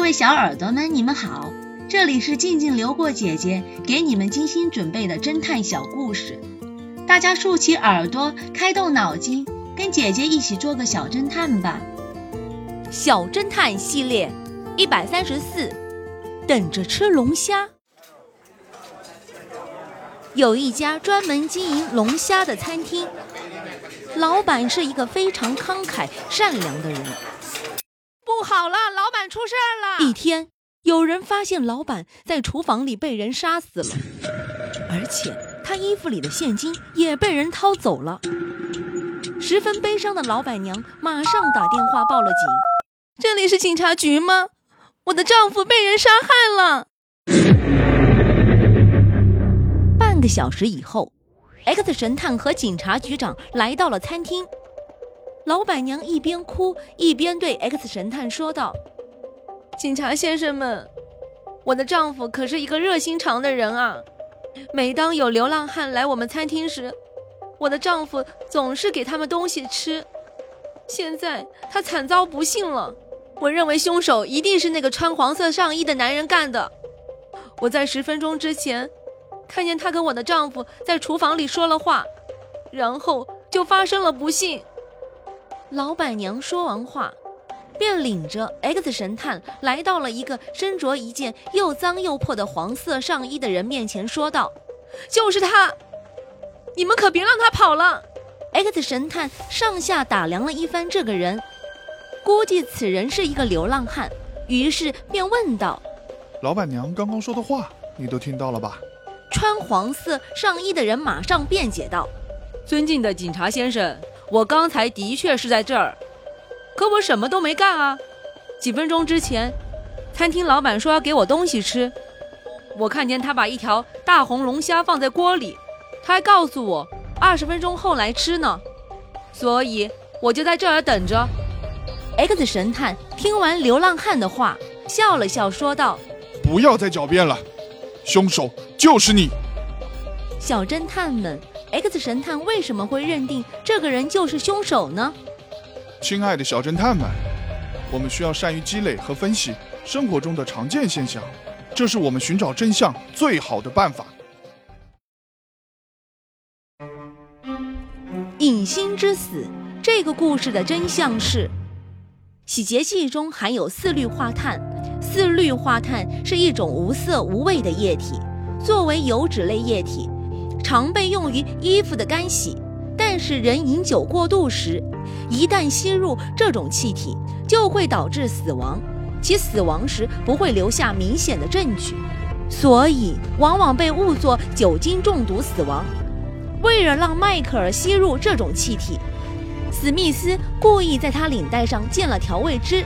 各位小耳朵们，你们好，这里是静静流过姐姐给你们精心准备的侦探小故事，大家竖起耳朵，开动脑筋，跟姐姐一起做个小侦探吧。小侦探系列一百三十四，等着吃龙虾。有一家专门经营龙虾的餐厅，老板是一个非常慷慨善良的人。不好了，老板出事了！一天，有人发现老板在厨房里被人杀死了，而且他衣服里的现金也被人掏走了。十分悲伤的老板娘马上打电话报了警。这里是警察局吗？我的丈夫被人杀害了。半个小时以后，X 神探和警察局长来到了餐厅。老板娘一边哭一边对 X 神探说道：“警察先生们，我的丈夫可是一个热心肠的人啊！每当有流浪汉来我们餐厅时，我的丈夫总是给他们东西吃。现在他惨遭不幸了，我认为凶手一定是那个穿黄色上衣的男人干的。我在十分钟之前。”看见他跟我的丈夫在厨房里说了话，然后就发生了不幸。老板娘说完话，便领着 X 神探来到了一个身着一件又脏又破的黄色上衣的人面前，说道：“就是他，你们可别让他跑了。”X 神探上下打量了一番这个人，估计此人是一个流浪汉，于是便问道：“老板娘刚刚说的话，你都听到了吧？”穿黄色上衣的人马上辩解道：“尊敬的警察先生，我刚才的确是在这儿，可我什么都没干啊。几分钟之前，餐厅老板说要给我东西吃，我看见他把一条大红龙虾放在锅里，他还告诉我二十分钟后来吃呢，所以我就在这儿等着。”X 神探听完流浪汉的话，笑了笑说道：“不要再狡辩了。”凶手就是你，小侦探们。X 神探为什么会认定这个人就是凶手呢？亲爱的小侦探们，我们需要善于积累和分析生活中的常见现象，这是我们寻找真相最好的办法。隐星之死这个故事的真相是，洗洁剂中含有四氯化碳。四氯化碳是一种无色无味的液体，作为油脂类液体，常被用于衣服的干洗。但是人饮酒过度时，一旦吸入这种气体，就会导致死亡。其死亡时不会留下明显的证据，所以往往被误作酒精中毒死亡。为了让迈克尔吸入这种气体，史密斯故意在他领带上溅了调味汁。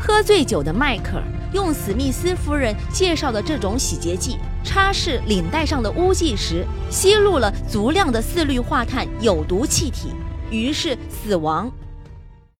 喝醉酒的迈克尔。用史密斯夫人介绍的这种洗洁剂擦拭领带上的污迹时，吸入了足量的四氯化碳有毒气体，于是死亡。